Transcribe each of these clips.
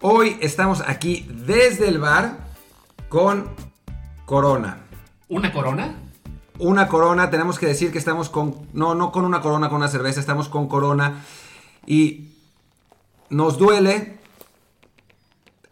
Hoy estamos aquí desde el bar con Corona. ¿Una corona? Una Corona, tenemos que decir que estamos con... No, no con una Corona, con una cerveza, estamos con Corona. Y nos duele,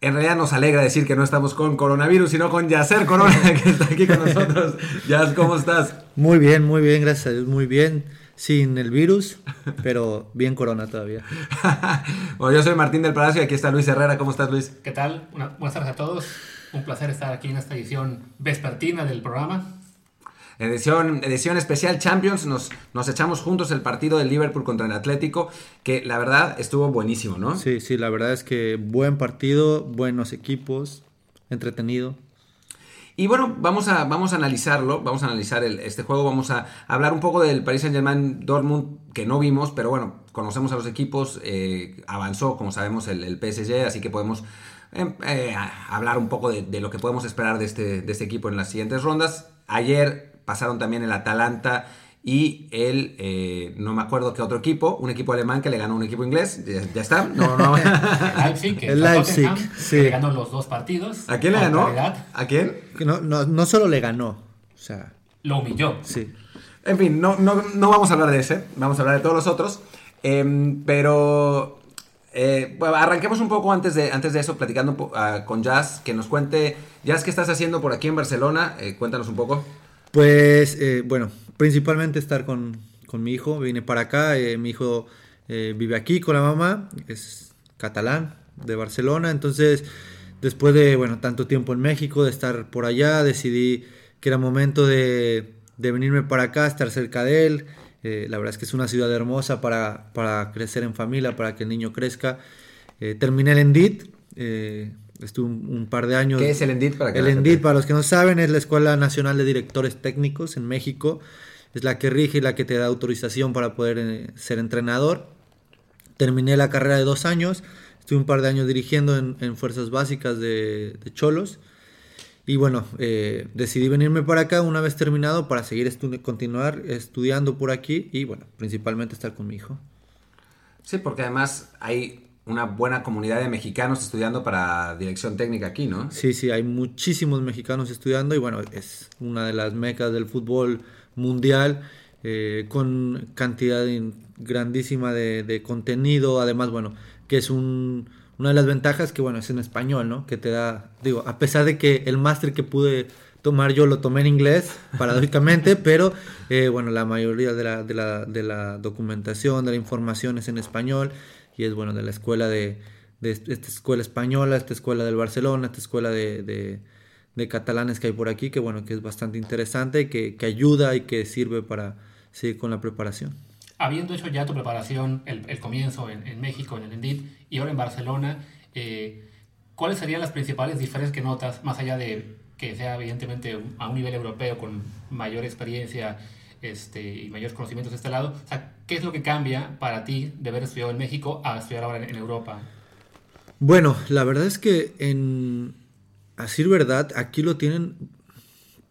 en realidad nos alegra decir que no estamos con coronavirus, sino con Yacer Corona, que está aquí con nosotros. Yas, ¿cómo estás? Muy bien, muy bien, gracias a Dios, muy bien. Sin el virus, pero bien corona todavía. bueno, yo soy Martín del Palacio y aquí está Luis Herrera. ¿Cómo estás, Luis? ¿Qué tal? Una- buenas tardes a todos. Un placer estar aquí en esta edición vespertina del programa. Edición, edición especial Champions, nos, nos echamos juntos el partido del Liverpool contra el Atlético, que la verdad estuvo buenísimo, ¿no? Sí, sí, la verdad es que buen partido, buenos equipos, entretenido. Y bueno, vamos a, vamos a analizarlo, vamos a analizar el- este juego, vamos a hablar un poco del Paris Saint Germain Dortmund que no vimos, pero bueno, conocemos a los equipos, eh, avanzó como sabemos el, el PSG, así que podemos em, eh, hablar un poco de, de lo que podemos esperar de este, de este equipo en las siguientes rondas. Ayer pasaron también el Atalanta y el, eh, no me acuerdo qué otro equipo, un equipo alemán que le ganó a un equipo inglés, ya, ya está, no, no. El Leipzig, El Leipzig, Tottenham, que sí. le ganó los dos partidos. ¿A quién le ganó? ¿A quién? No, no, no solo le ganó, o sea, Lo humilló. sí. En fin, no, no, no vamos a hablar de ese, vamos a hablar de todos los otros. Em, pero eh, bueno, arranquemos un poco antes de, antes de eso, platicando ah, con Jazz, que nos cuente, Jazz, ¿qué estás haciendo por aquí en Barcelona? Eh, cuéntanos un poco. Pues eh, bueno, principalmente estar con, con mi hijo. Vine para acá, eh, mi hijo eh, vive aquí con la mamá, es catalán de Barcelona. Entonces, después de bueno, tanto tiempo en México, de estar por allá, decidí que era momento de, de venirme para acá, estar cerca de él. Eh, la verdad es que es una ciudad hermosa para, para crecer en familia, para que el niño crezca. Eh, terminé el ENDIT, eh, estuve un, un par de años. ¿Qué es el ENDIT para que El ENDIT, para los que no saben, es la Escuela Nacional de Directores Técnicos en México. Es la que rige y la que te da autorización para poder eh, ser entrenador. Terminé la carrera de dos años. Estuve un par de años dirigiendo en, en fuerzas básicas de, Cholos. Y bueno, eh, decidí venirme para acá una vez terminado para seguir estu- continuar estudiando por aquí y bueno, principalmente estar con mi hijo. Sí, porque además hay una buena comunidad de mexicanos estudiando para dirección técnica aquí, ¿no? Sí, sí, hay muchísimos mexicanos estudiando y bueno, es una de las mecas del fútbol mundial eh, con cantidad grandísima de, de contenido, además, bueno, que es un, una de las ventajas que bueno, es en español, ¿no? Que te da, digo, a pesar de que el máster que pude tomar yo lo tomé en inglés, paradójicamente, pero eh, bueno, la mayoría de la, de, la, de la documentación, de la información es en español y es bueno, de la escuela de, de esta escuela española, esta escuela del Barcelona, esta escuela de, de, de catalanes que hay por aquí, que bueno, que es bastante interesante que, que ayuda y que sirve para seguir con la preparación. Habiendo hecho ya tu preparación, el, el comienzo en, en México, en el ENDIT, y ahora en Barcelona, eh, ¿cuáles serían las principales diferencias que notas, más allá de que sea evidentemente a un nivel europeo con mayor experiencia este, y mayores conocimientos de este lado? ¿qué es lo que cambia para ti de haber estudiado en México a estudiar ahora en, Europa? Bueno, la verdad es que en a decir verdad, aquí lo tienen,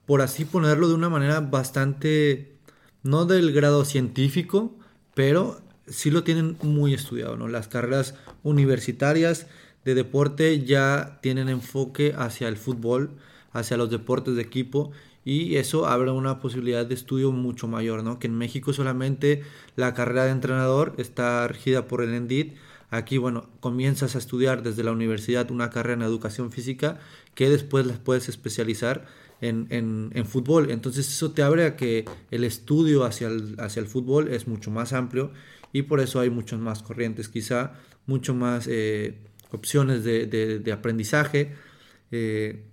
por así ponerlo de una manera bastante, no del grado científico, pero sí lo tienen muy estudiado, ¿no? Las carreras universitarias de deporte ya tienen enfoque hacia el fútbol, hacia los deportes de equipo y eso abre una posibilidad de estudio mucho mayor, ¿no? Que en México solamente la carrera de entrenador está regida por el ENDIT. Aquí, bueno, comienzas a estudiar desde la universidad una carrera en educación física que después las puedes especializar en, en, fútbol. Entonces eso te abre a que el estudio hacia el, hacia el fútbol es mucho más amplio y por eso hay muchas más corrientes, quizá mucho más eh, opciones de aprendizaje. Eh,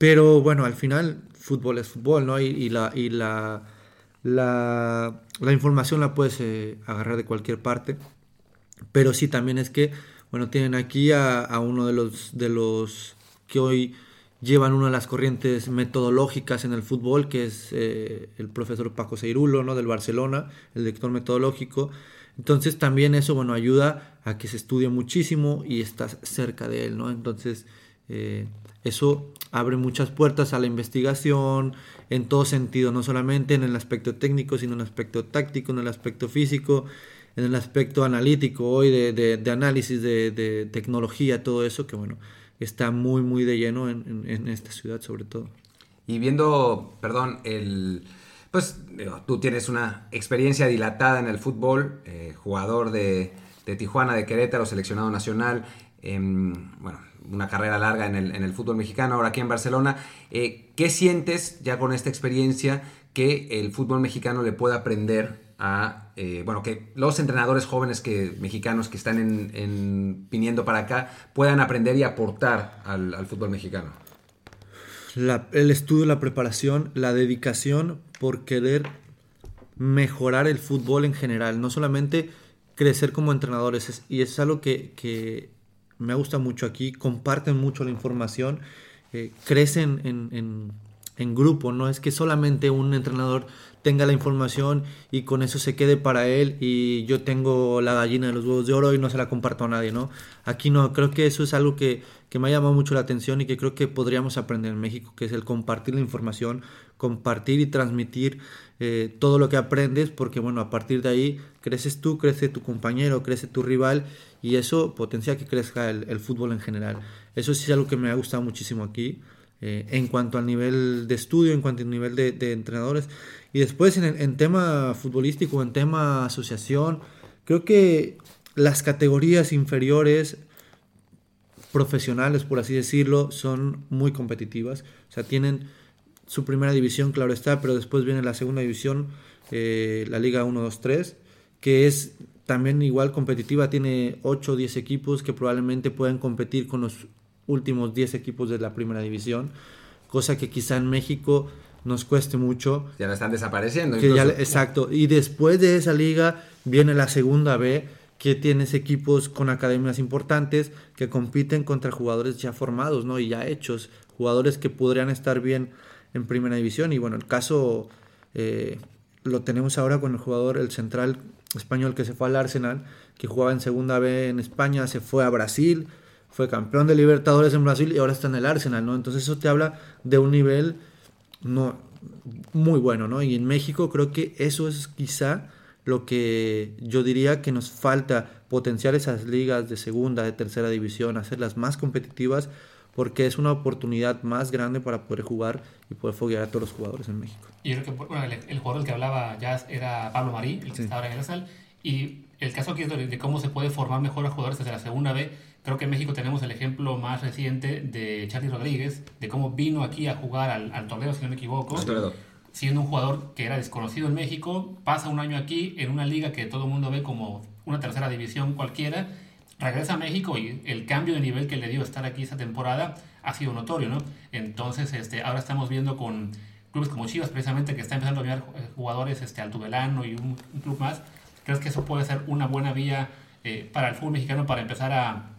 pero bueno, al final fútbol es fútbol, ¿no? Y, la, y la, la, la, información la puedes eh, agarrar de cualquier parte. Pero sí, también es que, bueno, tienen aquí a, uno de los, de los que hoy llevan una de las corrientes metodológicas en el fútbol, que es eh, el profesor Paco Seirulo, ¿no? Del Barcelona, el lector metodológico. Entonces también eso, bueno, ayuda a que se estudie muchísimo y estás cerca de él, ¿no? Entonces, eh, eso abre muchas puertas a la investigación en todo sentido, no solamente en el aspecto técnico, sino en el aspecto táctico, en el aspecto físico. en el aspecto analítico hoy de, de, análisis de, tecnología, todo eso, que bueno, está muy, muy de lleno en, en, esta ciudad sobre todo. Y viendo, perdón, el... Pues tú tienes una experiencia dilatada en el fútbol, eh, jugador de, de, Tijuana, de Querétaro, seleccionado nacional, em, bueno, una carrera larga en el, en el, fútbol mexicano, ahora aquí en Barcelona. Eh, ¿Qué sientes ya con esta experiencia que el fútbol mexicano le pueda aprender a, eh, bueno, que los entrenadores jóvenes que, mexicanos que están en, viniendo para acá puedan aprender y aportar al, fútbol mexicano? el estudio, la preparación, la dedicación por querer mejorar el fútbol en general, no solamente crecer como entrenadores, y es algo que, me gusta mucho aquí, comparten mucho la información, eh, crecen en, en grupo, no es que solamente un entrenador tenga la información y con eso se quede para él y yo tengo la gallina de los huevos de oro y no se la comparto a nadie, ¿no? Aquí no, creo que eso es algo que, me ha llamado mucho la atención y que creo que podríamos aprender en México, que es el compartir la información, compartir y transmitir eh, todo lo que aprendes, porque bueno, a partir de ahí creces tú, crece tu compañero, crece tu rival y eso potencia que crezca el, el fútbol en general. Eso sí es algo que me ha gustado muchísimo aquí. Eh, en cuanto al nivel de estudio, en cuanto al nivel de, entrenadores. Y después en, tema futbolístico, en tema asociación, creo que las categorías inferiores profesionales, por así decirlo, son muy competitivas. O sea, tienen su primera división, claro está, pero después viene la segunda división, eh, la Liga 1, 2, 3, que es también igual competitiva, tiene 8 o 10 equipos que probablemente puedan competir con los últimos 10 equipos de la primera división, cosa que quizá en México nos cueste mucho. Ya no están desapareciendo. exacto. Y después de esa liga viene la segunda B, que tienes equipos con academias importantes que compiten contra jugadores ya formados, ¿no? Y ya hechos, jugadores que podrían estar bien en primera división. Y bueno, el caso eh, lo tenemos ahora con el jugador, el central español que se fue al Arsenal, que jugaba en segunda B en España, se fue a Brasil, fue campeón de Libertadores en Brasil y ahora está en el Arsenal, ¿no? Entonces eso te habla de un nivel no, muy bueno, ¿no? Y en México creo que eso es quizá lo que yo diría que nos falta potenciar esas ligas de segunda, de tercera división, hacerlas más competitivas, porque es una oportunidad más grande para poder jugar y poder foguear a todos los jugadores en México. Y creo que bueno, el, jugador del que hablaba ya era Pablo Marí, el que estaba en el Arsenal, y el caso aquí es de, de, cómo se puede formar mejor a jugadores desde la segunda B Creo que en México tenemos el ejemplo más reciente de Charlie Rodríguez, de cómo vino aquí a jugar al, al Toledo, si no me equivoco. Siendo un jugador que era desconocido en México, pasa un año aquí en una liga que todo el mundo ve como una tercera división cualquiera, regresa a México y el cambio de nivel que le dio estar aquí esa temporada ha sido notorio, ¿no? Entonces, este, ahora estamos viendo con clubes como Chivas, precisamente, que está empezando a enviar jugadores este, al Tubelano y un, club más. ¿Crees que eso puede ser una buena vía eh, para el fútbol mexicano para empezar a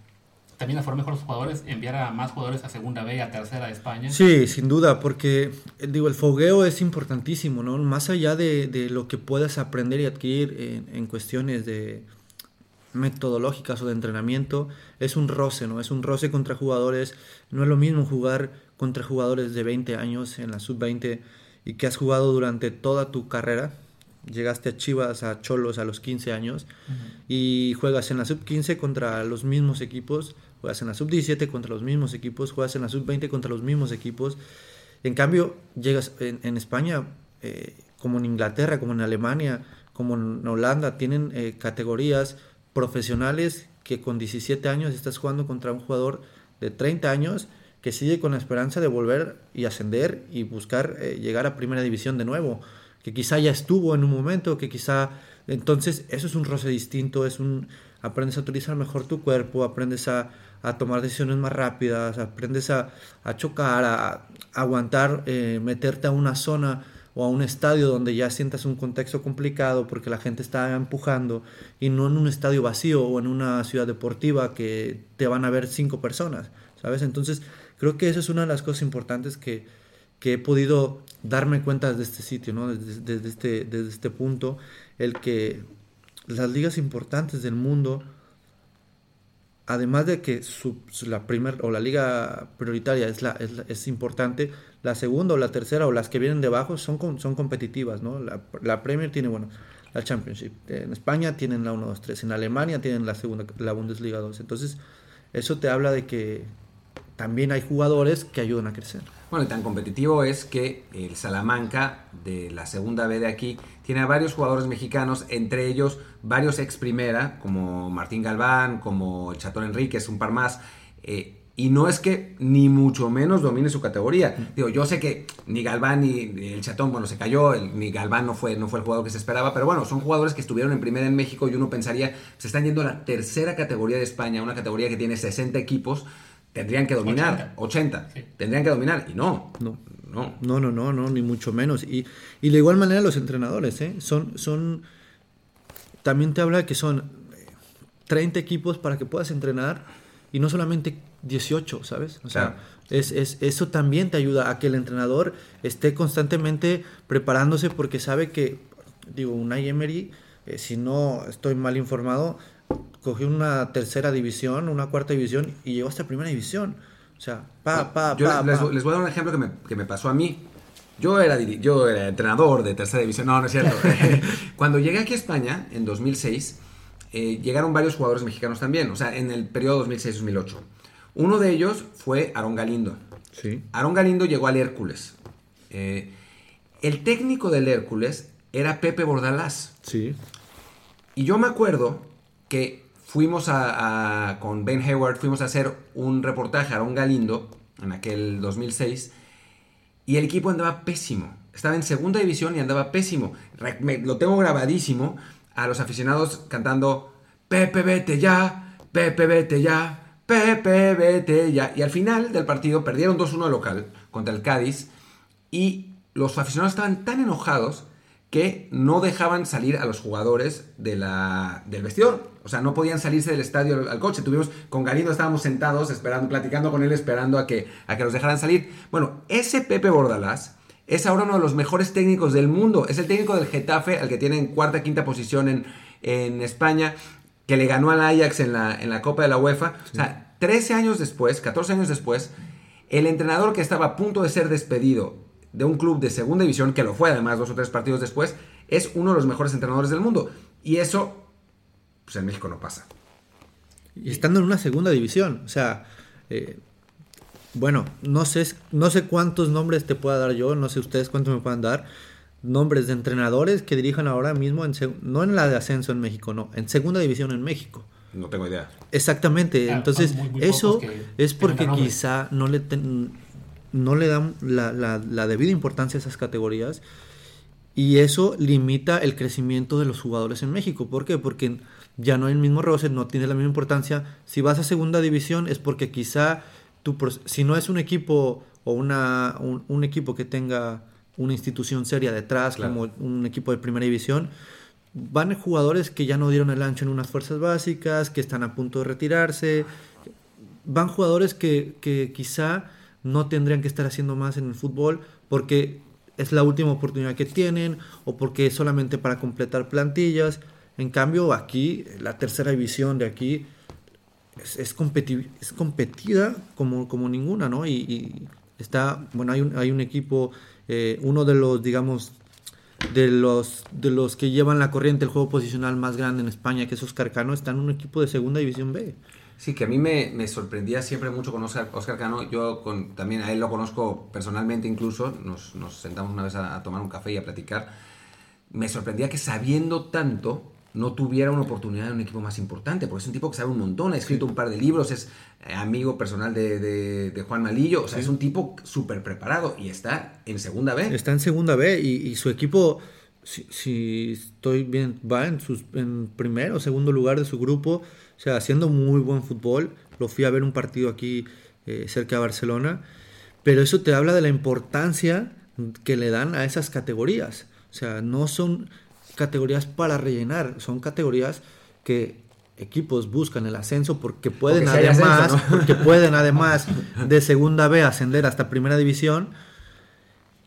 también a formar mejor los jugadores, enviar a más jugadores a segunda B y a tercera de España. Sí, sin duda, porque digo, el fogueo es importantísimo, ¿no? Más allá de, de lo que puedas aprender y adquirir en, en, cuestiones de metodológicas o de entrenamiento, es un roce, ¿no? Es un roce contra jugadores. No es lo mismo jugar contra jugadores de 20 años en la sub-20 y que has jugado durante toda tu carrera, llegaste a Chivas, a Cholos a los 15 años y juegas en la sub-15 contra los mismos equipos juegas en la sub-17 contra los mismos equipos, juegas en la sub-20 contra los mismos equipos. En cambio, llegas en, España, eh, como en Inglaterra, como en Alemania, como en Holanda, tienen eh, categorías profesionales que con 17 años estás jugando contra un jugador de 30 años que sigue con la esperanza de volver y ascender y buscar eh, llegar a primera división de nuevo, que quizá ya estuvo en un momento, que quizá... Entonces, eso es un roce distinto, es un... Aprendes a utilizar mejor tu cuerpo, aprendes a, a tomar decisiones más rápidas, aprendes a, chocar, a, aguantar, eh, meterte a una zona o a un estadio donde ya sientas un contexto complicado porque la gente está empujando y no en un estadio vacío o en una ciudad deportiva que te van a ver cinco personas, ¿sabes? Entonces creo que eso es una de las cosas importantes que, he podido darme cuenta desde este sitio, ¿no? desde, este, desde este punto, el que las ligas importantes del mundo además de que la primera o la liga prioritaria es, la, es, importante, la segunda o la tercera o las que vienen debajo son, son competitivas, ¿no? La, Premier tiene, bueno, la Championship. En España tienen la 1, 2, 3. En Alemania tienen la segunda, la Bundesliga 2. Entonces, eso te habla de que también hay jugadores que ayudan a crecer. Bueno, y tan competitivo es que el Salamanca de la segunda B de aquí tiene a varios jugadores mexicanos, entre ellos varios ex primera, como Martín Galván, como el Chatón Enríquez, un par más. Eh, y no es que ni mucho menos domine su categoría. Digo, yo sé que ni Galván ni el Chatón, bueno, se cayó, ni Galván no fue, no fue el jugador que se esperaba, pero bueno, son jugadores que estuvieron en primera en México y uno pensaría, se están yendo a la tercera categoría de España, una categoría que tiene 60 equipos, tendrían que dominar, 80, tendrían que dominar, y no. No. No. No, no, no, no, ni mucho menos. Y, y de igual manera los entrenadores, ¿eh? Son, son, también te habla que son 30 equipos para que puedas entrenar y no solamente 18, ¿sabes? O sea, es, es, eso también te ayuda a que el entrenador esté constantemente preparándose porque sabe que, digo, una Emery, eh, si no estoy mal informado, cogió una tercera división, una cuarta división y llegó hasta primera división. O sea, pa, pa, pa, les, les, voy a dar un ejemplo que me, que me pasó a mí. Yo era, yo era entrenador de tercera división, no, no es cierto. Cuando llegué aquí a España, en 2006, eh, llegaron varios jugadores mexicanos también, o sea, en el periodo 2006-2008. Uno de ellos fue Aaron Galindo. Sí. Aaron Galindo llegó al Hércules. Eh, el técnico del Hércules era Pepe Bordalás. Sí. Y yo me acuerdo que fuimos con Ben Hayward, fuimos a hacer un reportaje a Aaron Galindo en aquel 2006 y el equipo andaba pésimo. Estaba en segunda división y andaba pésimo. lo tengo grabadísimo a los aficionados cantando Pepe vete ya, Pepe vete ya, Pepe vete ya. Y al final del partido perdieron 2-1 local contra el Cádiz y los aficionados estaban tan enojados que no dejaban salir a los jugadores de la, del vestidor. O sea, no podían salirse del estadio al, coche. Tuvimos, con Galindo estábamos sentados esperando, platicando con él, esperando a que, a que los dejaran salir. Bueno, ese Pepe Bordalás es ahora uno de los mejores técnicos del mundo. Es el técnico del Getafe, al que tiene en cuarta, quinta posición en, en España, que le ganó al Ajax en la, en la Copa de la UEFA. O sea, 13 años después, 14 años después, el entrenador que estaba a punto de ser despedido de un club de segunda división, que lo fue además dos o tres partidos después, es uno de los mejores entrenadores del mundo. Y eso, pues en México no pasa. Y estando en una segunda división, o sea, eh, bueno, no sé, no sé cuántos nombres te pueda dar yo, no sé ustedes cuántos me puedan dar, nombres de entrenadores que dirijan ahora mismo, en, no en la de ascenso en México, no, en segunda división en México. No tengo idea. Exactamente, entonces eso es porque quizá no le, no le dan la, la, debida importancia a esas categorías y eso limita el crecimiento de los jugadores en México. ¿Por qué? Porque ya no hay el mismo roce, no tiene la misma importancia. Si vas a segunda división es porque quizá tú, si no es un equipo o una, un, equipo que tenga una institución seria detrás, como un equipo de primera división, van jugadores que ya no dieron el ancho en unas fuerzas básicas, que están a punto de retirarse. Van jugadores que, que quizá no tendrían que estar haciendo más en el fútbol porque es la última oportunidad que tienen o porque es solamente para completar plantillas. En cambio, aquí, la tercera división de aquí es, es, es competida como, como ninguna, ¿no? Y, está, bueno, hay un, hay un equipo, eh, uno de los, digamos, de los, de los que llevan la corriente, el juego posicional más grande en España, que es Oscar Cano, está en un equipo de segunda división B. Sí, que a mí me, me sorprendía siempre mucho con Oscar, Cano. Yo con, también a él lo conozco personalmente incluso. Nos, nos sentamos una vez a, tomar un café y a platicar. Me sorprendía que sabiendo tanto no tuviera una oportunidad en un equipo más importante, porque es un tipo que sabe un montón, ha escrito un par de libros, es eh, amigo personal de, de, Juan Malillo, o sea, es un tipo súper preparado y está en segunda B. Está en segunda B y, y su equipo, si, si, estoy bien, va en, sus, en primero o segundo lugar de su grupo o sea, haciendo muy buen fútbol. Lo fui a ver un partido aquí eh, cerca de Barcelona. Pero eso te habla de la importancia que le dan a esas categorías. O sea, no son categorías para rellenar, son categorías que equipos buscan el ascenso porque pueden además, porque pueden además de segunda B ascender hasta primera división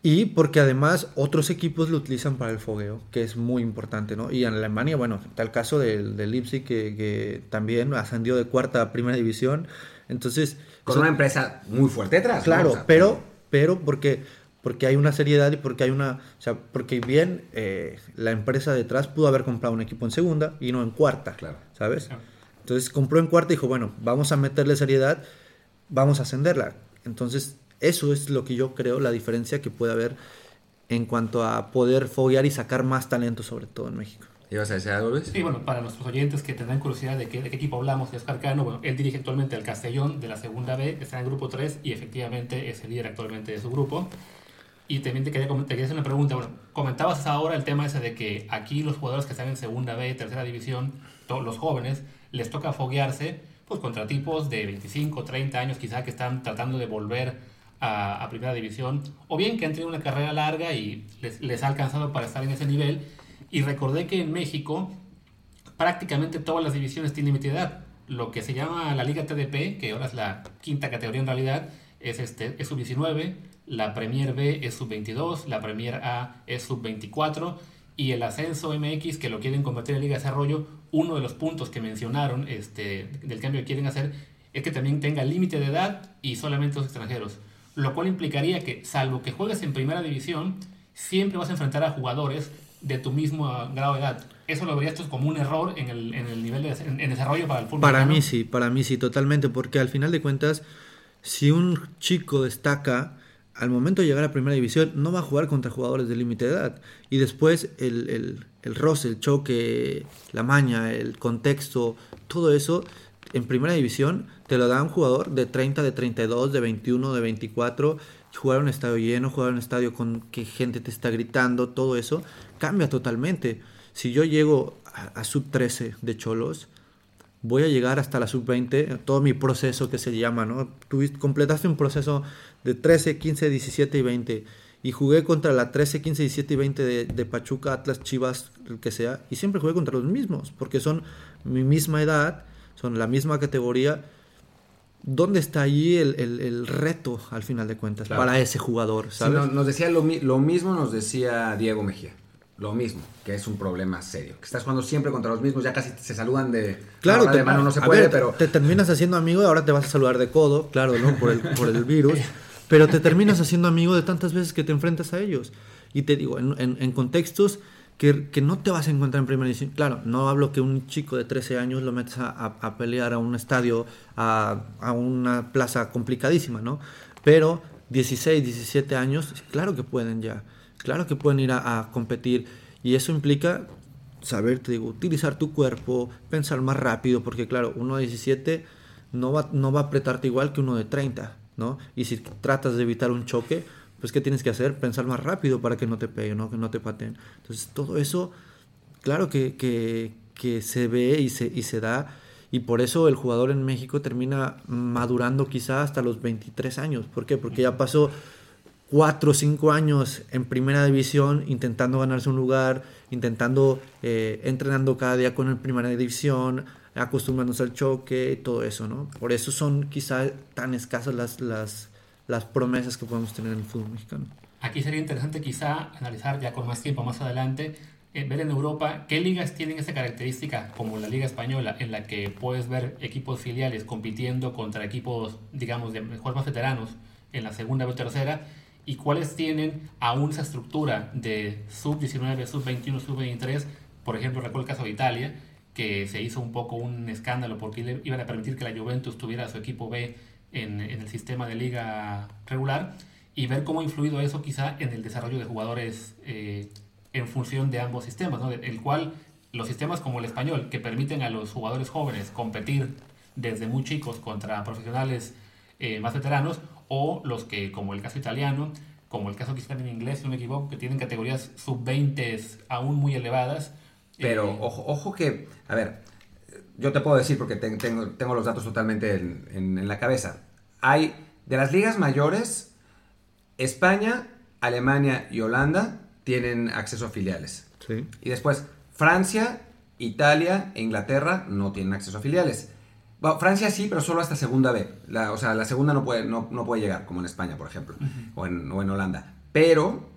y porque además otros equipos lo utilizan para el fogueo, que es muy importante, ¿no? Y en Alemania, bueno, está el caso del, del Leipzig, que, también ascendió de cuarta a primera división. Entonces... Con una empresa muy fuerte detrás. Claro, pero, pero porque porque hay una seriedad y porque hay una, o sea, porque bien eh, la empresa detrás pudo haber comprado un equipo en segunda y no en cuarta, Claro. ¿sabes? Entonces compró en cuarta y dijo, bueno, vamos a meterle seriedad, vamos a ascenderla. Entonces, eso es lo que yo creo, la diferencia que puede haber en cuanto a poder foguear y sacar más talento, sobre todo en México. ¿Ibas a decir algo, Luis? Sí, bueno, para nuestros oyentes que tendrán curiosidad de qué, de qué equipo hablamos, de Oscar Cano, bueno, él dirige actualmente al Castellón de la segunda B, está en el grupo 3 y efectivamente es el líder actualmente de su grupo. Y también te quería, te quería hacer una pregunta. Bueno, comentabas ahora el tema ese de que aquí los jugadores que están en segunda B, tercera división, todos los jóvenes, les toca foguearse pues contra tipos de 25, 30 años quizá que están tratando de volver a, primera división, o bien que han tenido una carrera larga y les, les ha alcanzado para estar en ese nivel. Y recordé que en México prácticamente todas las divisiones tienen límite de edad. Lo que se llama la Liga TDP, que ahora es la quinta categoría en realidad, es, este, es sub-19, la Premier B es sub-22, la Premier A es sub-24 y el ascenso MX, que lo quieren convertir en Liga de Desarrollo, uno de los puntos que mencionaron este, del cambio que quieren hacer es que también tenga límite de edad y solamente los extranjeros. Lo cual implicaría que, salvo que juegues en primera división, siempre vas a enfrentar a jugadores de tu mismo grado de edad. ¿Eso lo verías tú como un error en el, en el nivel de en, en desarrollo para el fútbol? Para mexicano? mí sí, para mí sí, totalmente, porque al final de cuentas, si un chico destaca, al momento de llegar a primera división, no va a jugar contra jugadores de límite de edad. Y después el, el, el roce, el choque, la maña, el contexto, todo eso, en primera división te lo da un jugador de 30, de 32, de 21, de 24. Jugar un estadio lleno, jugar un estadio con que gente te está gritando, todo eso cambia totalmente. Si yo llego a, a sub 13 de Cholos, voy a llegar hasta la sub-20, todo mi proceso que se llama, ¿no? Completaste un proceso de 13, 15, 17 y 20 y jugué contra la 13, 15, 17 y 20 de, de Pachuca, Atlas, Chivas, el que sea, y siempre jugué contra los mismos, porque son mi misma edad, son la misma categoría. ¿Dónde está allí el, el- el reto, al final de cuentas, Claro. para ese jugador? No- nos decía lo, lo mismo, nos decía Diego Mejía. Lo mismo, que es un problema serio. Que estás jugando siempre contra los mismos, ya casi se saludan de. Claro, te, de mano no se a puede, ver, pero. te terminas haciendo amigo y ahora te vas a saludar de codo, claro, ¿no? Por el, por el virus. Pero te terminas haciendo amigo de tantas veces que te enfrentas a ellos. Y te digo, en, en- en contextos que, que no te vas a encontrar en primera división. Claro, no hablo que un chico de 13 años lo metes a, a- a pelear a un estadio, a, a una plaza complicadísima, ¿no? Pero 16, 17 años, claro que pueden ya. Claro que pueden ir a competir. Y eso implica saber, te digo, utilizar tu cuerpo, pensar más rápido, porque claro, uno de 17 no va, no va a apretarte igual que uno de 30, ¿no? Y si tratas de evitar un choque, pues ¿qué tienes que hacer? Pensar más rápido para que no te peguen, ¿no? Que no te pateen. Entonces, todo eso, claro que, que, que se ve y se, y se da, y por eso el jugador en México termina madurando quizá hasta los 23 años. ¿Por qué? Porque ya pasó cuatro o cinco años en primera división intentando ganarse un lugar, intentando, eh, entrenando cada día con el primera división, acostumbrándose al choque y todo eso, ¿no? Por eso son quizá tan escasas las, las, las promesas que podemos tener en el fútbol mexicano. Aquí sería interesante quizá analizar ya con más tiempo más adelante, eh, ver en Europa qué ligas tienen esa característica, como la Liga Española, en la que puedes ver equipos filiales compitiendo contra equipos, digamos, de mejor más veteranos en la segunda o tercera, y cuáles tienen aún esa estructura de sub-19, sub-21, sub-23. Por ejemplo, recuerdo el caso de Italia, que se hizo un poco un escándalo porque iban a permitir que la Juventus tuviera su equipo B en, en el sistema de liga regular y ver cómo ha influido eso quizá en el desarrollo de jugadores eh, en función de ambos sistemas, ¿no? el cual los sistemas como el español, que permiten a los jugadores jóvenes competir desde muy chicos contra profesionales eh, más veteranos, o los que, como el caso italiano, como el caso quizá también inglés, si no me equivoco, que tienen categorías sub-20 aún muy elevadas. Pero Eh, ojo, ojo que, a ver, yo te puedo decir porque ten- tengo, tengo los datos totalmente en, en- en la cabeza. Hay, de las ligas mayores, España, Alemania y Holanda tienen acceso a filiales. Sí. Y después, Francia, Italia e Inglaterra no tienen acceso a filiales. Bueno, Francia sí, pero solo hasta segunda B. La- o sea, la segunda no puede, no, no puede llegar, como en España, por ejemplo, o, en, o en Holanda. Pero,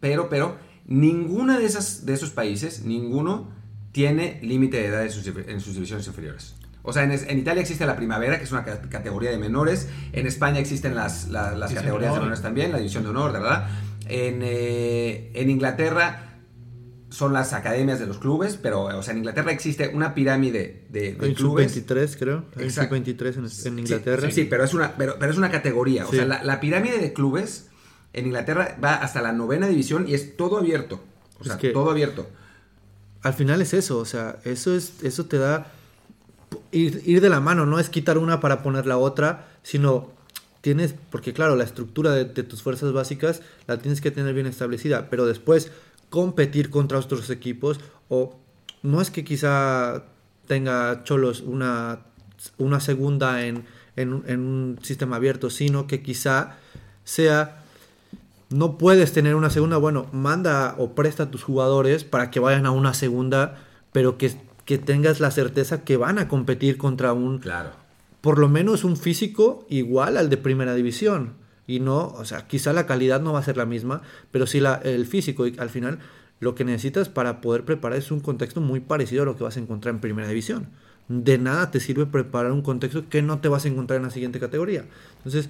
pero, pero, ninguna de, esas, de esos países, ninguno, tiene límite de edad en sus, en sus divisiones inferiores. O sea, en, es- en Italia existe la primavera, que es una ca- categoría de menores. En España existen las, la- las División categorías de de honor. menores también, la división de honor, verdad. En, eh, en Inglaterra son las academias de los clubes, pero o sea, en Inglaterra existe una pirámide de, de Hay clubes. sub-23, creo. Hay Exacto. sub-23 en, en Sí, Inglaterra. Sí, pero, es una, pero, pero es una categoría. O Sí. sea, la, la pirámide de clubes en Inglaterra va hasta la novena división y es todo abierto. O Es sea, que- todo abierto. Al final es eso, o sea, eso es, eso te da ir, ir de la mano, no es quitar una para poner la otra, sino tienes, porque claro, la estructura de, tus fuerzas básicas la tienes que tener bien establecida, pero después competir contra otros equipos o no es que quizá tenga Cholos una, una segunda en, en un sistema abierto, sino que quizá sea no puedes tener una segunda, bueno, manda o presta a tus jugadores para que vayan a una segunda, pero que, que tengas la certeza que van a competir contra un, Claro. por lo menos un físico igual al de primera división. Y no, o sea, quizá la calidad no va a ser la misma, pero sí la, el físico. Y al final, lo que necesitas para poder preparar es un contexto muy parecido a lo que vas a encontrar en primera división. De nada te sirve preparar un contexto que no te vas a encontrar en la siguiente categoría. Entonces,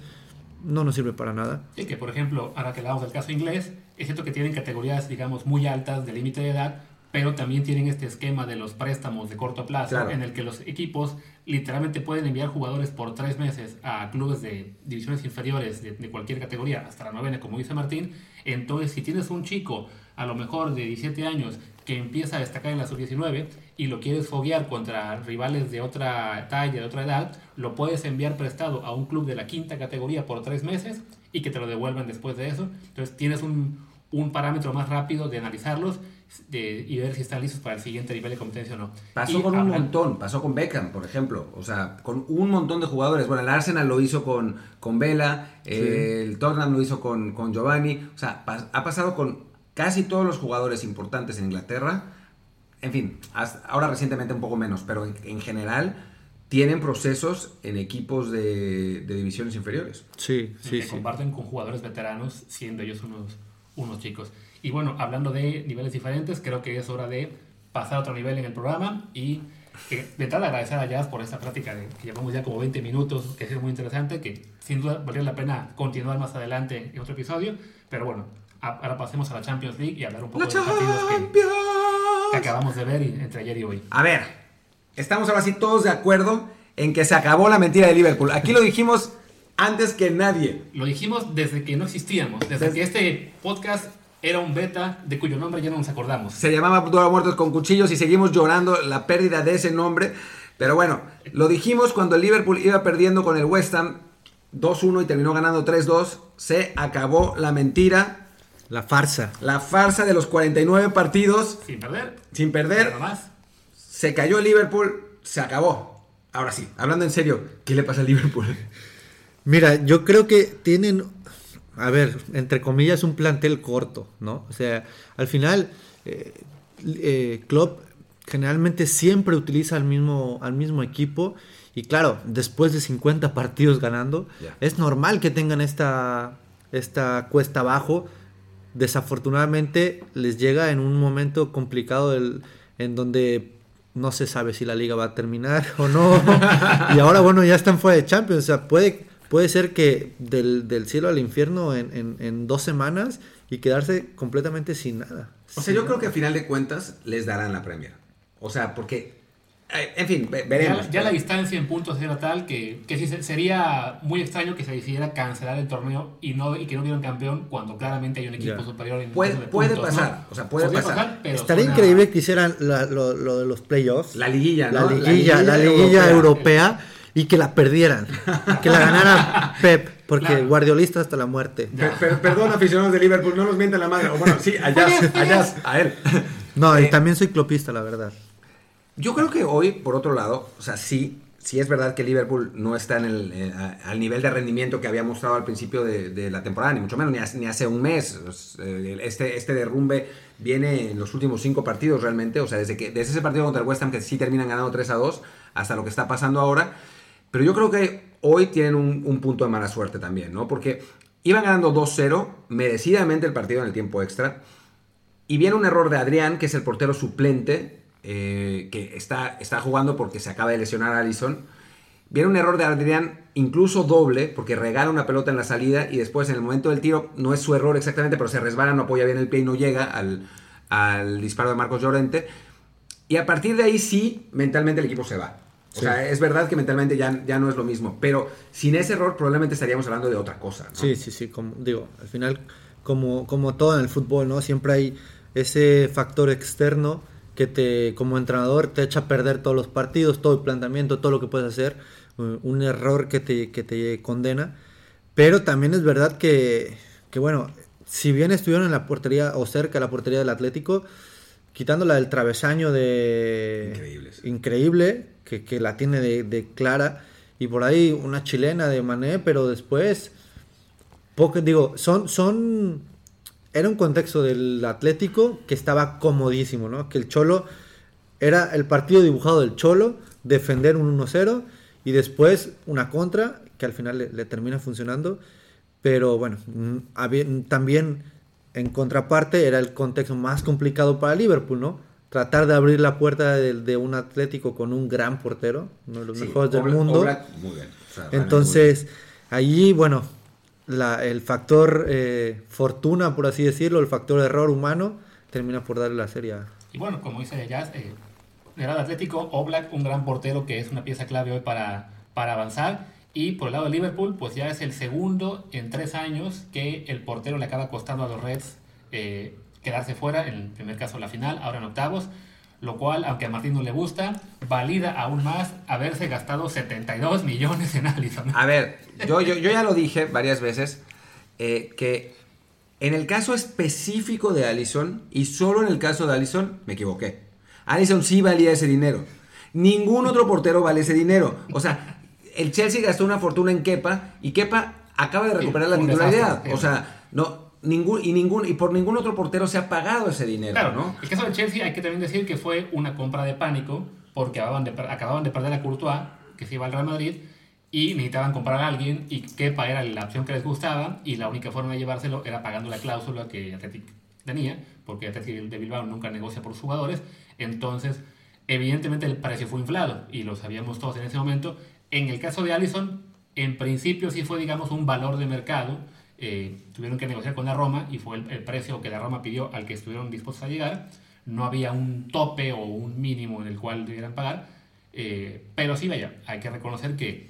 no nos sirve para nada. Sí, que por ejemplo, ahora que hablamos del caso inglés, es cierto que tienen categorías, digamos, muy altas de límite de edad, pero también tienen este esquema de los préstamos de corto plazo, Claro. en el que los equipos literalmente pueden enviar jugadores por tres meses a clubes de divisiones inferiores de, de cualquier categoría, hasta la novena, como dice Martín. Entonces, si tienes un chico, a lo mejor de 17 años, que empieza a destacar en la sub-19 y lo quieres foguear contra rivales de otra talla, de otra edad, lo puedes enviar prestado a un club de la quinta categoría por tres meses y que te lo devuelvan después de eso. Entonces tienes un, un parámetro más rápido de analizarlos de- y ver si están listos para el siguiente nivel de competencia o no. Pasó Y con un montón, pasó con Beckham, por ejemplo, o sea, con un montón de jugadores. Bueno, el Arsenal lo hizo con, con Vela, eh, el Tottenham lo hizo con, con Giovanni, o sea, pas- ha pasado con casi todos los jugadores importantes en Inglaterra. En fin, hasta- ahora recientemente un poco menos, pero en, en general tienen procesos en equipos de, de divisiones inferiores. Sí, Sí, que sí. comparten con jugadores veteranos, siendo ellos unos, unos chicos. Y bueno, hablando de niveles diferentes, creo que es hora de pasar a otro nivel en el programa y eh, de entrada agradecer a Jazz por esta práctica de, que llevamos ya como 20 minutos, que ha sido muy interesante, que sin duda valdría la pena continuar más adelante en otro episodio, pero bueno, ahora pasemos a la Champions League y hablar un poco ¡La de los partidos que, acabamos de ver entre ayer y hoy. A ver, estamos ahora sí todos de acuerdo en que se acabó la mentira de Liverpool. Aquí lo dijimos antes que nadie. Lo dijimos desde que no existíamos, desde Desde- que este podcast era un beta de cuyo nombre ya no nos acordamos. Se llamaba Dora Muertos con Cuchillos y seguimos llorando la pérdida de ese nombre. Pero bueno, lo dijimos cuando el Liverpool iba perdiendo con el West Ham 2-1 y terminó ganando 3-2. Se acabó la mentira, La farsa. la farsa de los 49 partidos Sin perder. sin perder. Nada más. Se cayó el Liverpool, se acabó. Ahora sí, hablando en serio, ¿qué le pasa al Liverpool? Mira, yo creo que tienen, a ver, entre comillas, un plantel corto, ¿no? O sea, al final, eh, eh, Klopp generalmente siempre utiliza al mismo, al mismo equipo y claro, después de 50 partidos ganando, es normal que tengan esta, esta cuesta abajo. Desafortunadamente les llega en un momento complicado del- en donde no se sabe si la liga va a terminar o no. y ahora, bueno, ya están fuera de Champions. O sea, puede, puede ser que del, del cielo al infierno en, en- en dos semanas y quedarse completamente sin nada. O sea, yo creo que a final de cuentas les darán la Premier. O sea, porque, en fin, ve- veremos. Ya, ya la distancia en puntos era tal que, que sí se- sería muy extraño que se decidiera cancelar el torneo y, no, y que no hubiera un campeón cuando claramente hay un equipo Ya. superior en Puede- de puede puntos, pasar, ¿no? o sea, puede Podría pasar. pero Estaría suena- increíble que hicieran la- lo, lo de los playoffs. La liguilla, la liguilla, la liguilla europea y que la perdieran. Que la ganara Pep, porque Claro. guardiolista hasta la muerte. Per- per- perdón, aficionados de Liverpool, no nos mientan la madre. O bueno, sí, allá, allá, a él. No, Eh, y también soy clopista, la verdad. Yo creo que hoy, por otro lado, o sea, sí, sí es verdad que Liverpool no está en el, eh, al nivel de rendimiento que había mostrado al principio de, la temporada, ni mucho menos, ni hace, ni hace un mes. Este, este derrumbe viene en los últimos cinco partidos realmente, o sea, desde, que, desde ese partido contra el West Ham que sí terminan ganando 3 a 2, hasta lo que está pasando ahora. Pero yo creo que hoy tienen un, un punto de mala suerte también, ¿no? Porque iban ganando 2-0, merecidamente el partido en el tiempo extra. Y viene un error de Adrián, que es el portero suplente, eh, que está, está jugando porque se acaba de lesionar a Allison. Viene un error de Adrián incluso doble, porque regala una pelota en la salida y después en el momento del tiro no es su error exactamente, pero se resbala, no apoya bien el pie y no llega al, al disparo de Marcos Llorente. Y a partir de ahí sí, mentalmente el equipo se va. O Sí. sea, es verdad que mentalmente ya, ya no es lo mismo, pero sin ese error probablemente estaríamos hablando de otra cosa. ¿no? Sí, sí, sí, como digo, al final, como, como todo en el fútbol, ¿no? Siempre hay ese factor externo que te, como entrenador, te echa a perder todos los partidos, todo el planteamiento, todo lo que puedes hacer, eh, un error que te, que te condena. Pero también es verdad que, que, bueno, si bien estuvieron en la portería o cerca de la portería del Atlético, quitándola del travesaño de... Increíble, sí. Increíble, que, que la tiene de, de clara, y por ahí una chilena de Mané, pero después... Poco, digo, son, son. Era un contexto del Atlético que estaba comodísimo, ¿no? Que el Cholo era el partido dibujado del Cholo, defender un 1-0 y después una contra que al final le, le termina funcionando. Pero bueno, mm, había- también en contraparte era el contexto más complicado para Liverpool, ¿no? Tratar de abrir la puerta de, de un Atlético con un gran portero, uno de los Sí, mejores del mundo. Oblak, muy bien. O sea, realmente Entonces, allí, bueno, la- el factor eh, fortuna, por así decirlo, el factor error humano, termina por darle la serie a- Y bueno, como dice Jazz, eh, del lado Atlético, Oblak, un gran portero que es una pieza clave hoy para, para avanzar. Y por el lado de Liverpool, pues ya es el segundo en tres años que el portero le acaba costando a los Reds eh, quedarse fuera, en el primer caso la final, ahora en octavos. Lo cual, aunque a Martín no le gusta, valida aún más haberse gastado 72 millones en Allison. A ver, yo, yo, yo ya lo dije varias veces, eh, que en el caso específico de Allison, y solo en el caso de Allison, me equivoqué. Allison sí valía ese dinero. Ningún otro portero vale ese dinero. O sea, el Chelsea gastó una fortuna en Kepa, y Kepa acaba de recuperar la titularidad. desastre, O sea, no, ningún, y, ningún, y por ningún otro portero se ha pagado ese dinero, Claro, ¿no? el caso de Chelsea hay que también decir que fue una compra de pánico porque acababan de, acababan de perder a Courtois, que se iba al Real Madrid, y necesitaban comprar a alguien y Kepa era la opción que les gustaba y la única forma de llevárselo era pagando la cláusula que Athletic tenía, porque Athletic de Bilbao nunca negocia por jugadores, entonces evidentemente el precio fue inflado y lo sabíamos todos en ese momento. En el caso de Allison, en principio sí fue digamos un valor de mercado, eh, tuvieron que negociar con la Roma y fue el, el precio que la Roma pidió al que estuvieron dispuestos a llegar. No había un tope o un mínimo en el cual debieran pagar. eh, pero sí, vaya, hay que reconocer que,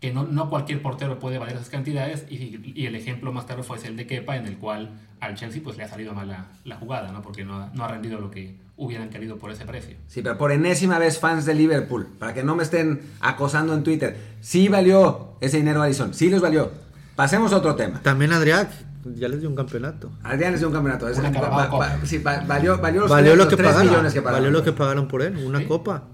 que no, no cualquier portero puede valer esas cantidades y, y el ejemplo más claro fue el de Kepa, en el cual al Chelsea pues le ha salido mal la, la jugada, ¿no? porque no no ha rendido lo que hubieran querido por ese precio. Sí, pero por enésima vez fans de Liverpool, para que no me estén acosando en Twitter, sí valió ese dinero Allison, sí les valió. Pasemos a otro tema. También Adrián, ya les dio un campeonato. Adrián es de un campeonato. es- Una va- va- sí, va- valió, valió los, Valió tres, lo los que tres pagaron. millones que pagaron. Valió lo que pagaron por él, una Sí. copa.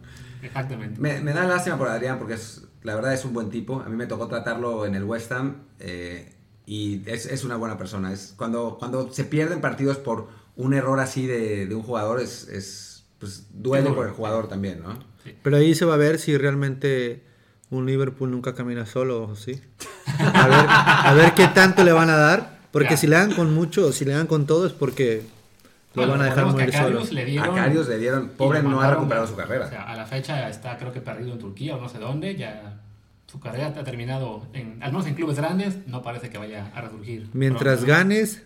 Exactamente. Me, me da lástima por Adrián porque es, la verdad es un buen tipo. A mí me tocó tratarlo en el West Ham eh, y es, es una buena persona. Es cuando, cuando se pierden partidos por un error así de, de un jugador, es, es pues, duele por el jugador también, ¿no? Pero ahí se va a ver si realmente un Liverpool nunca camina solo sí. A ver, a ver qué tanto le van a dar. Porque si le dan con mucho si le dan con todo es porque lo Bueno, van a dejar morir a solo. Karius le dieron- A Karius le dieron, y pobre no ha recuperado su carrera. O sea, a la fecha está creo que perdido en Turquía o no sé dónde, ya su carrera ha terminado, en, al menos en clubes grandes, no parece que vaya a resurgir. Mientras pronto, ganes,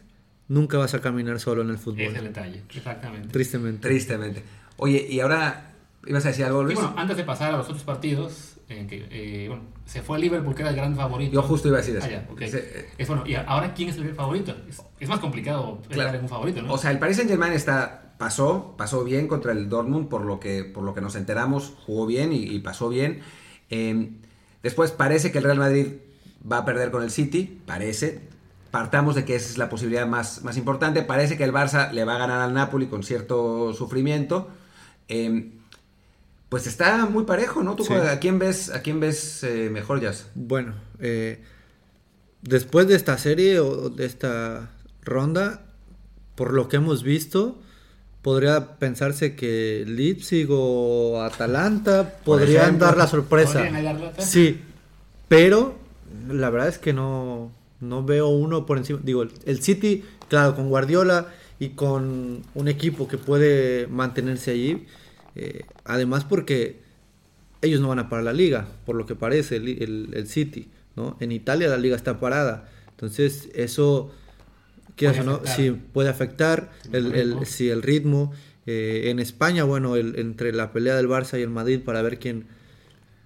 nunca vas a caminar solo en el fútbol. Es el detalle, exactamente. Tristemente. Tristemente. Oye, y ahora, ¿ibas a decir algo, Y Luis? bueno, antes de pasar a los otros partidos, que, eh, bueno, se fue Liverpool, que era el gran favorito. Yo justo iba a decir eso. Ah, ya. Ese, eh, Es bueno, y ahora quién es el favorito? Es, es más complicado Claro. un favorito, ¿no? O sea, el Paris Saint Germain está, pasó, pasó bien contra el Dortmund por lo que, por lo que nos enteramos, jugó bien y, y pasó bien. Eh, después parece que el Real Madrid va a perder con el City, parece. Partamos de que esa es la posibilidad más, más importante. Parece que el Barça le va a ganar al Napoli con cierto sufrimiento. Eh, pues está muy parejo, ¿no? ¿Tú Sí. a quién ves, a quién ves eh, mejor, Jazz? Bueno, eh, después de esta serie o de esta ronda, por lo que hemos visto, podría pensarse que Leipzig o Atalanta podrían ejemplo. dar la sorpresa. Sí, pero la verdad es que no, no veo uno por encima. Digo, el- el City, claro, con Guardiola y con un equipo que puede mantenerse allí. Eh, además porque ellos no van a parar la liga, por lo que parece el, el, City, ¿no? En Italia la liga está parada, entonces eso, ¿qué hace, no? Sí, puede afectar el, el, sí, el ritmo. Eh, en España, bueno, el, entre la pelea del Barça y el Madrid para ver quién,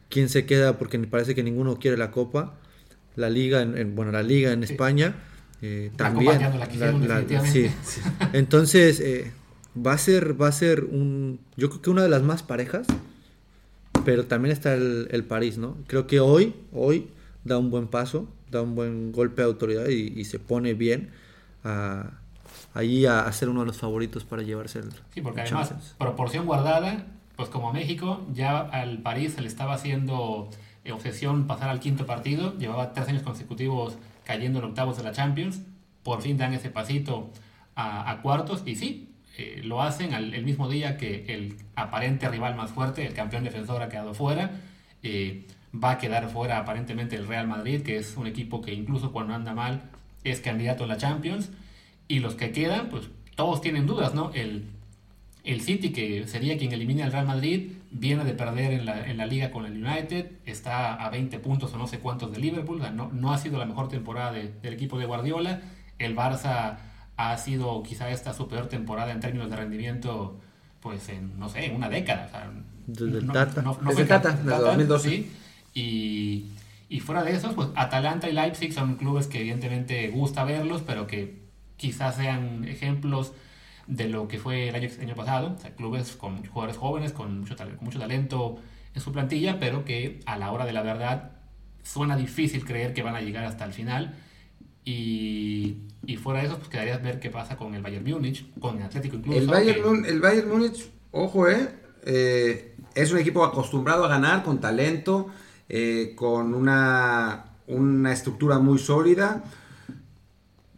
quién se queda, porque parece que ninguno quiere la Copa. La liga, en, bueno, la liga en España eh, también. sí. Entonces, eh, va a ser, va a ser un, yo creo que una de las más parejas, pero también está el, París, ¿no? Creo que hoy, hoy da un buen paso, da un buen golpe de autoridad y, se pone bien a, ahí a, ser uno de los favoritos para llevarse el. Sí, porque además, proporción guardada, pues como México, ya al París se le estaba haciendo eh, obsesión pasar al quinto partido, llevaba tres años consecutivos cayendo en octavos de la Champions, por fin dan ese pasito a, a cuartos y sí, eh, lo hacen al, el mismo día que el aparente rival más fuerte, el campeón defensor, ha quedado fuera. Eh, va a quedar fuera aparentemente el Real Madrid, que es un equipo que incluso cuando anda mal es candidato a la Champions. Y los que quedan, pues todos tienen dudas, ¿no? El, el City, que sería quien elimine al Real Madrid, viene de perder en la, en la liga con el United, está a 20 puntos o no sé cuántos de Liverpool, no, no ha sido la mejor temporada del equipo de Guardiola. El Barça ha sido quizá esta su peor temporada en términos de rendimiento, pues en, no sé, en una década. O sea, desde no, Tata. No, desde Tata, desde 2012. Sí, y, y fuera de eso, pues Atalanta y Leipzig son clubes que evidentemente gusta verlos, pero que quizás sean ejemplos de lo que fue el año, año pasado. O sea, clubes con jugadores jóvenes, con mucho, con mucho talento en su plantilla, pero que a la hora de la verdad suena difícil creer que van a llegar hasta el final. Y, y fuera de eso, pues quedarías ver qué pasa con el Bayern Múnich, con el Atlético incluso. El Bayern, el Bayern Múnich, ojo, eh, eh, es un equipo acostumbrado a ganar con talento, eh, con una, una estructura muy sólida.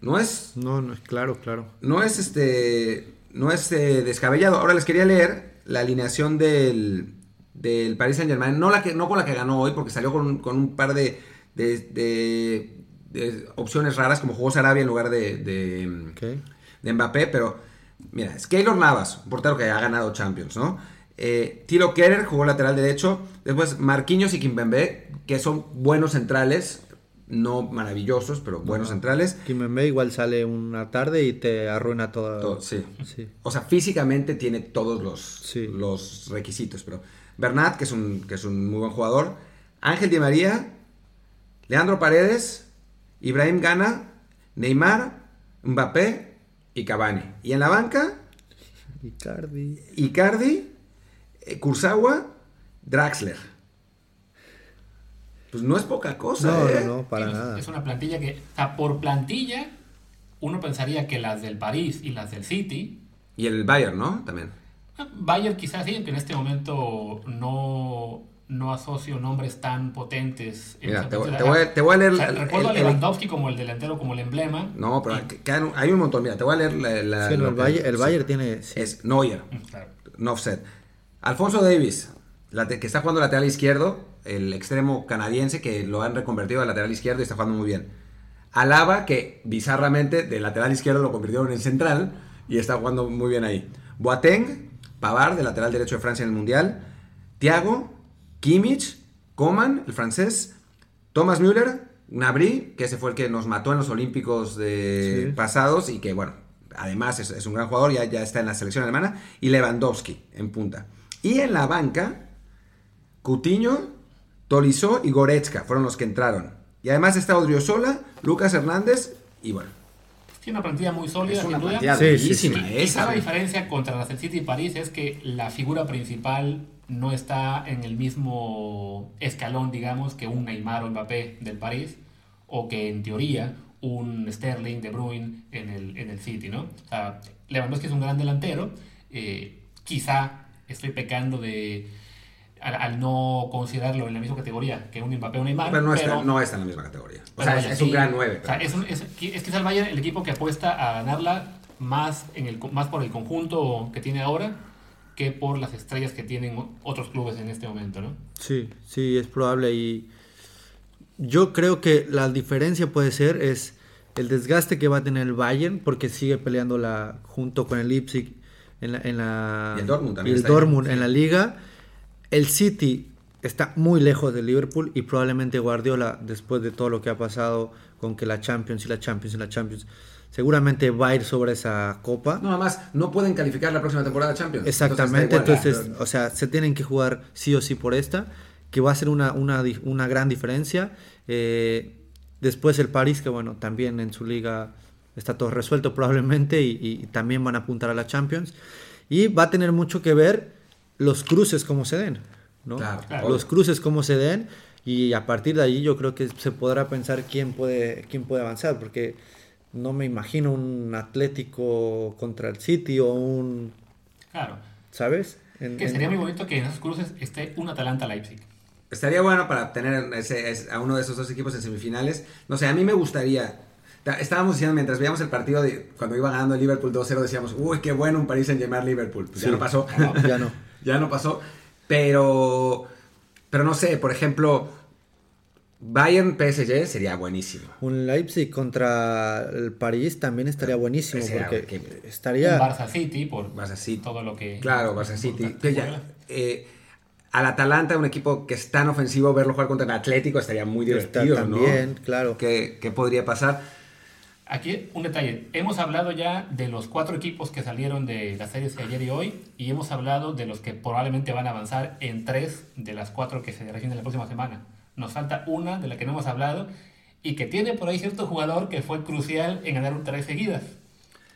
No es. No, no es claro, claro. No es este. No es eh, descabellado. Ahora les quería leer la alineación del, del Paris Saint Germain. No, la que, no con la que ganó hoy, porque salió con, con un par de, de opciones raras, como jugó Sarabia en lugar de, de, Mbappé, pero mira, es Keylor Navas, un portero que ha ganado Champions, ¿no? Eh, Tilo Kerer jugó lateral derecho, después Marquinhos y Kimpembe, que son buenos centrales, no maravillosos, pero buenos centrales. Kimpembe igual sale una tarde y te arruina toda... sí. O sea, físicamente tiene todos los, los requisitos, pero Bernat, que es, un, que es un muy buen jugador, Ángel Di María, Leandro Paredes, Ibrahim Gana, Neymar, Mbappé y Cavani. Y en la banca, Icardi, Icardi eh, Kurzawa, Draxler. Pues no es poca cosa. No, ¿eh? no, para nada. Es una plantilla que, o sea, por plantilla, uno pensaría que las del París y las del City. Y el Bayern, ¿no? También. Ah, Bayern quizás sí, que en este momento no, no asocio nombres tan potentes. Mira, te, voy, a, leer... recuerdo a Lewandowski como el delantero, como el emblema. No, pero hay un montón. Mira, te voy a leer la... el, Bayern, tiene... Es Neuer, mm, claro. Alfonso Davis, que está jugando lateral izquierdo, el extremo canadiense que lo han reconvertido a lateral izquierdo y está jugando muy bien. Alaba, que bizarramente de lateral izquierdo lo convirtieron en central y está jugando muy bien ahí. Boateng, Pavard, de lateral derecho de Francia en el Mundial. Thiago, Kimmich, Coman, el francés, Thomas Müller, Nabri, que ese fue el que nos mató en los Olímpicos de pasados y que, bueno, además es, un gran jugador, ya, ya está en la selección alemana, y Lewandowski en punta. Y en la banca, Cutiño, Tolizó y Goretzka fueron los que entraron. Y además está Odriozola, Lucas Hernández y bueno. Tiene una plantilla muy sólida, es una sin duda. Sí, sí, sí. la diferencia contra la City y París es que la figura principal no está en el mismo escalón, digamos, que un Neymar o Mbappé del París, o que en teoría un Sterling, De Bruyne en el, en el City, ¿no? O sea, Lewandowski es un gran delantero, eh, quizá estoy pecando de al, no considerarlo en la misma categoría que un Mbappé o Neymar. Pero no, está, no está en la misma categoría. O sea, es, un gran 9. O sea, es, es, es quizá el Bayern el equipo que apuesta a ganarla más, en el, más por el conjunto que tiene ahora que por las estrellas que tienen otros clubes en este momento, ¿no? Sí, sí, es probable y yo creo que la diferencia puede ser es el desgaste que va a tener el Bayern porque sigue peleando la, junto con el Leipzig en la, en la y el Dortmund también el Dortmund en la liga. El City está muy lejos de Liverpool y probablemente Guardiola, después de todo lo que ha pasado con que la Champions y la Champions y la Champions, seguramente va a ir sobre esa copa. No, además, no pueden calificar la próxima temporada de Champions. Exactamente, Entonces, o sea, se tienen que jugar sí o sí por esta, que va a ser una, una, una gran diferencia. Eh, después el París, que bueno, también en su liga está todo resuelto probablemente y, y también van a apuntar a la Champions. Y va a tener mucho que ver los cruces como se den, ¿no? Claro, claro. Los cruces como se den y a partir de ahí yo creo que se podrá pensar quién puede, quién puede avanzar, porque no me imagino un Atlético contra el City o un Claro. ¿sabes? En- Que en- sería muy bonito que en esos cruces esté un Atalanta-Leipzig. Estaría bueno para tener ese- ese- a uno de esos dos equipos en semifinales. No sé, a mí me gustaría. ta- Estábamos diciendo mientras veíamos el partido de cuando iba ganando el Liverpool 2-0, decíamos, uy, qué bueno un París en llamar Liverpool. Pues ya no pasó. Ya no. ya no pasó. Pero, pero no sé, por ejemplo, Bayern PSG sería buenísimo. Un Leipzig contra el París también estaría buenísimo porque que- Un estaría Barça-City por Barça City. todo lo que... Claro, Barça City. Que ya, eh, al Atalanta, un equipo que es tan ofensivo, verlo jugar contra el Atlético estaría muy está divertido, ¿no? también, claro. ¿Qué, qué podría pasar? Aquí un detalle. Hemos hablado ya de los cuatro equipos que salieron de las series de ayer y hoy y hemos hablado de los que probablemente van a avanzar en tres de las cuatro que se definen la próxima semana. Nos falta una de la que no hemos hablado y que tiene por ahí cierto jugador que fue crucial en ganar un tres seguidas,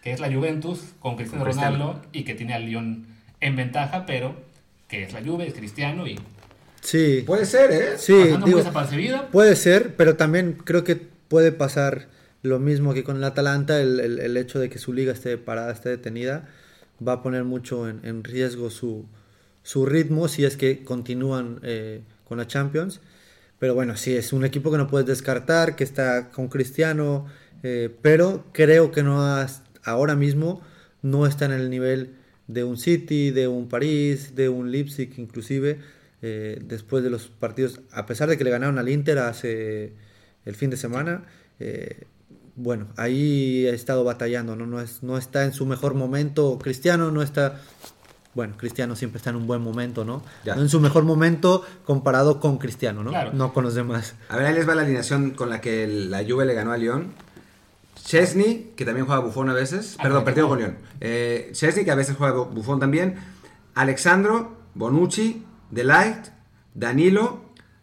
que es la Juventus con Cristiano Con Cristiano. Ronaldo y que tiene al Lyon en ventaja, pero que es la Juve, es Cristiano y Sí, Puede ser, ¿eh? sí, pasando digo, puede ser, pero también creo que puede pasar lo mismo que con el Atalanta, el, el- el hecho de que su liga esté parada, esté detenida, va a poner mucho en, en riesgo su, su ritmo si es que continúan eh, con la Champions. Pero bueno, sí, es un equipo que no puedes descartar, que está con Cristiano, eh, pero creo que no ahora mismo no está en el nivel de un City, de un París, de un Leipzig inclusive, eh, después de los partidos, a pesar de que le ganaron al Inter hace el fin de semana, eh, bueno, ahí ha estado batallando, ¿no? No, es, no está en su mejor momento, Cristiano no está... Bueno, Cristiano siempre está en un buen momento, ¿no? Ya. No en su mejor momento comparado con Cristiano, ¿no? Claro. No con los demás. A ver, ahí les va la alineación con la que la Juve le ganó a Lyon. Chesney, que también juega bufón a veces. Ah, Perdón, partido con. Lyon. Eh, Chesney, que a veces juega bu- bufón también. Alexandro, Bonucci, Delight, Danilo,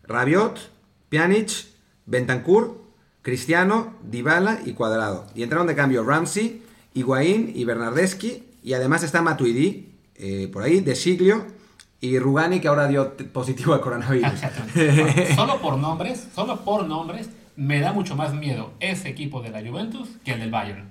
Rabiot, Pjanic, Bentancur, Cristiano, Dybala y Cuadrado. Y entraron de cambio Ramsey, Higuaín y Bernardeschi. Y además está Matuidi, eh, por ahí, De Siglio y Rugani, que ahora dio positivo a coronavirus. Bueno, solo por nombres, solo por nombres, me da mucho más miedo ese equipo de la Juventus que el del Bayern.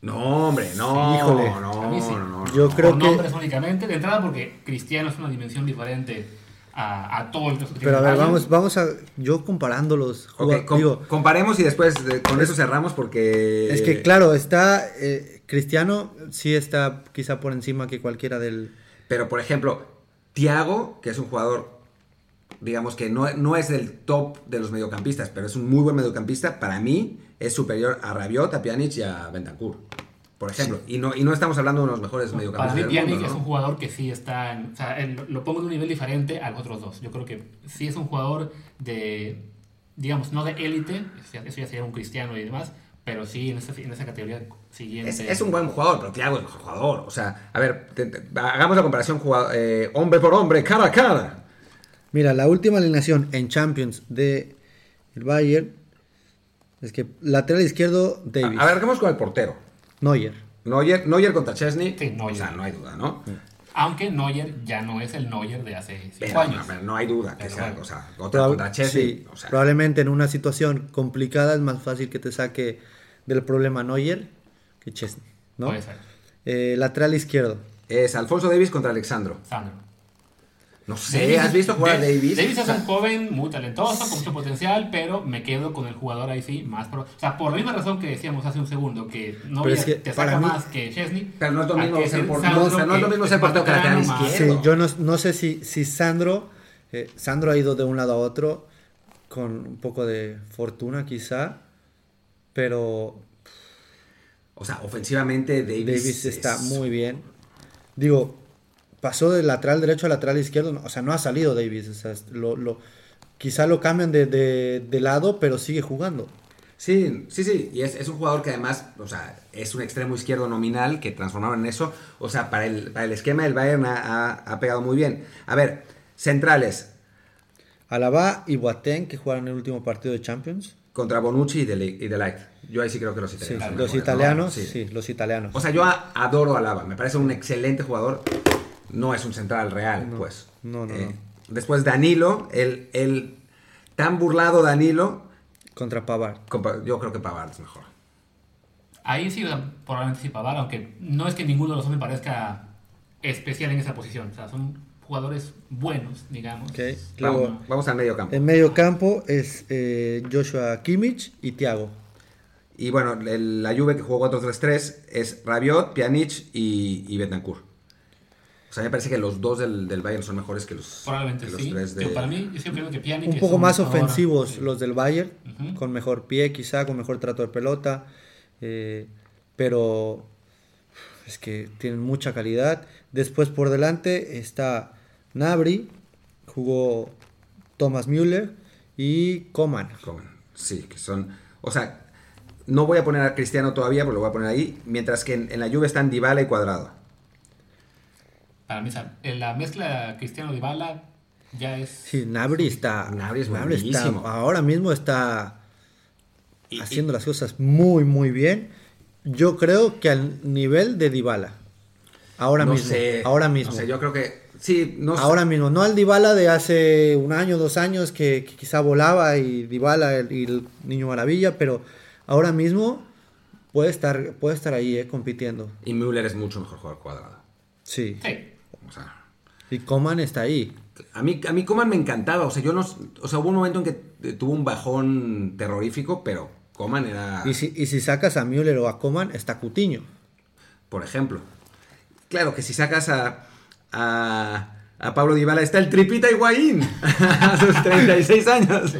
No, hombre, no, Híjole. no, A mí sí. no, no. Yo creo por que... nombres únicamente, de entrada porque Cristiano es una dimensión diferente a, a todo el que Pero a ver, vamos, vamos a... Yo comparando los... Ok, jugadores, com- digo, comparemos y después eh, con eso cerramos porque... Es que claro, está eh, Cristiano sí está quizá por encima que cualquiera del Pero, por ejemplo, Thiago, que es un jugador, digamos que no, no es del top de los mediocampistas, pero es un muy buen mediocampista, para mí es superior a Rabiot, a Pjanic y a Bentancur, por ejemplo. Y, no, y no estamos hablando de los mejores Para mediocampistas mí del Pjanic mundo, es un jugador que sí está, en- o sea, lo pongo en un nivel diferente a los otros dos. Yo creo que sí es un jugador de, digamos, no de élite, eso ya sería un cristiano y demás, pero sí en esa, en esa categoría siguiente. Es, es un buen jugador, pero Thiago es un jugador. O sea, a ver, te- te- hagamos la comparación jugador- eh, hombre por hombre, cara a cara. Mira, la última alineación en Champions de el Bayern es que lateral izquierdo Davis, a ver, vamos con el portero. Neuer. Neuer, Neuer contra Chesney. Sí, Neuer. O sea, no hay duda, ¿no? Aunque Neuer ya no es el Neuer de hace cinco Pero, años. no, no hay duda que Pero sea, bueno. o sea, otra contra Chesney. sí, o sea, probablemente en una situación complicada es más fácil que te saque del problema Neuer que Chesney, ¿no? Puede ser. Eh, lateral izquierdo. es Alfonso Davis contra Alexandro. Sandro. No sé, ¿has visto jugar a Da- Davis? Davis es un joven muy talentoso, con mucho potencial, pero me quedo con el jugador ahí sí más pro. O sea, por la misma razón que decíamos hace un segundo, que no Pero es que te saca mí- más que Chesney. Pero no es lo mismo que ser por- no, o sea, no es lo mismo ser portero que lateral izquierdo. Sí, yo no, no sé si, si Sandro, eh, Sandro ha ido de un lado a otro con un poco de fortuna quizá, pero O sea, ofensivamente Davis, Davis está es- muy bien. Digo, pasó de lateral derecho a lateral izquierdo, o sea, no ha salido Davis, o sea, lo, lo, quizá lo cambian de, de, de lado, pero sigue jugando. Sí, sí, sí. Y es, es, un jugador que además, o sea, es un extremo izquierdo nominal que transformaron en eso. O sea, para el, para el esquema del Bayern ha, pegado muy bien. A ver, centrales. Alaba y Boateng, que jugaron el último partido de Champions. Contra Bonucci y de, y de Light. Yo ahí sí creo que los italianos. Sí, los italianos, sí. sí. los italianos. O sea, yo adoro a Alaba. Me parece un excelente jugador. No es un central real, no, pues. No, no, eh, no. Después Danilo, el, el tan burlado Danilo. Contra Pavard. Yo creo que Pavard es mejor. Ahí sí, probablemente sí Pavard, aunque no es que ninguno de los dos me parezca especial en esa posición. O sea, son jugadores buenos, digamos. Okay. Luego, vamos al medio campo. En medio campo es eh, Joshua Kimmich y Thiago. Y bueno, el, la Juve que jugó 4-3-3 es Rabiot, Pjanic y, y Betancourt. O sea, me parece que los dos del, del Bayern son mejores que los, Probablemente que los sí. tres de... Para mí, yo siempre creo que Pjanic Un poco más ofensivos los del Bayern, con mejor pie quizá, con mejor trato de pelota. eh, pero es que tienen mucha calidad. Después por delante está Nabri, jugó Thomas Müller y Coman. Coman. Sí, que son... O sea, no voy a poner a Cristiano todavía, pero lo voy a poner ahí. Mientras que en, en la Juve están Dybala y Cuadrado. Para mí, la mezcla Cristiano-Dybala ya es... Sí, Nabri está, Gnabry es está- buenísimo. ahora mismo está Y- haciendo las cosas muy muy bien. Yo creo que al nivel de Dybala. Ahora no mismo, sé, ahora mismo. No sé, yo creo que... Sí, no sé. Ahora mismo, no al Dybala de hace un año, dos años que, que quizá volaba y Dybala el- y el niño maravilla, pero ahora mismo puede estar puede estar ahí eh, compitiendo. Y Müller es mucho mejor jugador Cuadrado. Sí. Sí. O sea... Y Coman está ahí. A mí, a mí Coman me encantaba, o sea, yo no, o sea, hubo un momento en que tuvo un bajón terrorífico, pero Coman era, Y si, y si sacas a Müller o a Coman, está Cutiño. por ejemplo. Claro que si sacas a, a, a Pablo Dybala está el tripita Higuaín a sus 36 años.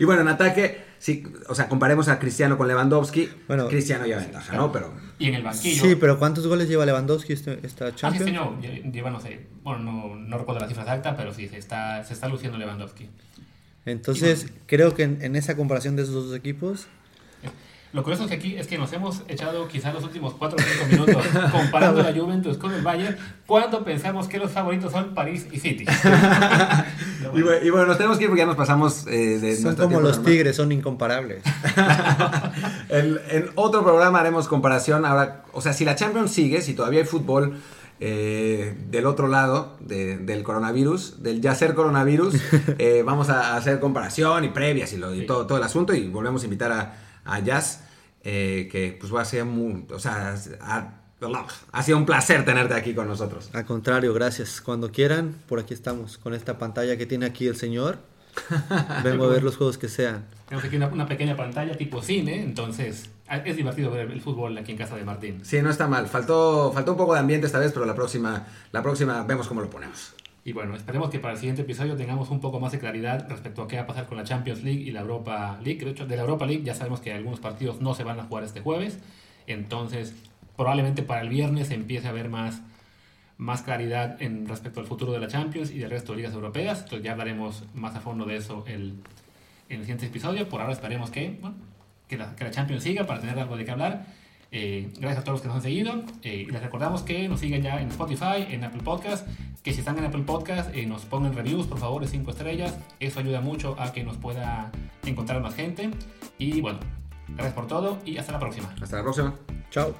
y bueno, en ataque, sí, o sea, comparemos a Cristiano con Lewandowski. Bueno, Cristiano ya ventaja, ¿no? Pero Y en el banquillo... Sí, pero ¿cuántos goles lleva Lewandowski este- esta Ah, Champions? este año lle- lleva, no sé, bueno, no, no recuerdo la cifra exacta, pero sí, se está, se está luciendo Lewandowski. Entonces, creo que en, en esa comparación de esos dos equipos, Lo curioso es que aquí es que nos hemos echado quizás los últimos 4 o 5 minutos comparando la Juventus con el Bayern cuando pensamos que los favoritos son París y City. Y, bueno, bueno, y bueno, nos tenemos que ir porque ya nos pasamos eh, de son como los normal. tigres, son incomparables. En, en otro programa haremos comparación. Ahora, o sea, si la Champions sigue, si todavía hay fútbol eh, del otro lado de- del coronavirus, del ya ser coronavirus, eh, vamos a hacer comparación y previas y, lo, y Sí. todo, todo el asunto. Y volvemos a invitar a, a Jazz, eh, que pues va a ser muy. O sea, ha, ha sido un placer tenerte aquí con nosotros. Al contrario, gracias. Cuando quieran, por aquí estamos, con esta pantalla que tiene aquí el señor. Vengo a ver los juegos que sean. tenemos aquí una, una pequeña pantalla tipo cine, entonces ah, es divertido ver el fútbol aquí en casa de Martín. Sí, no está mal. Faltó, faltó un poco de ambiente esta vez, pero la próxima, la próxima vemos cómo lo ponemos. Y bueno, esperemos que para el siguiente episodio tengamos un poco más de claridad respecto a qué va a pasar con la Champions League y la Europa League. De hecho, de la Europa League ya sabemos que algunos partidos no se van a jugar este jueves. Entonces, probablemente para el viernes empiece a haber más, más claridad en respecto al futuro de la Champions y del resto de ligas europeas. Entonces ya hablaremos más a fondo de eso el, en el siguiente episodio. Por ahora esperemos que, bueno, que, la, que la Champions siga para tener algo de qué hablar. Eh, gracias a todos los que nos han seguido. Eh, les recordamos que nos sigan ya en Spotify, en Apple Podcast. Que si están en Apple Podcast, eh, nos pongan reviews, por favor, de 5 estrellas. Eso ayuda mucho a que nos pueda encontrar más gente. Y bueno, gracias por todo y hasta la próxima. Hasta la próxima. Chao.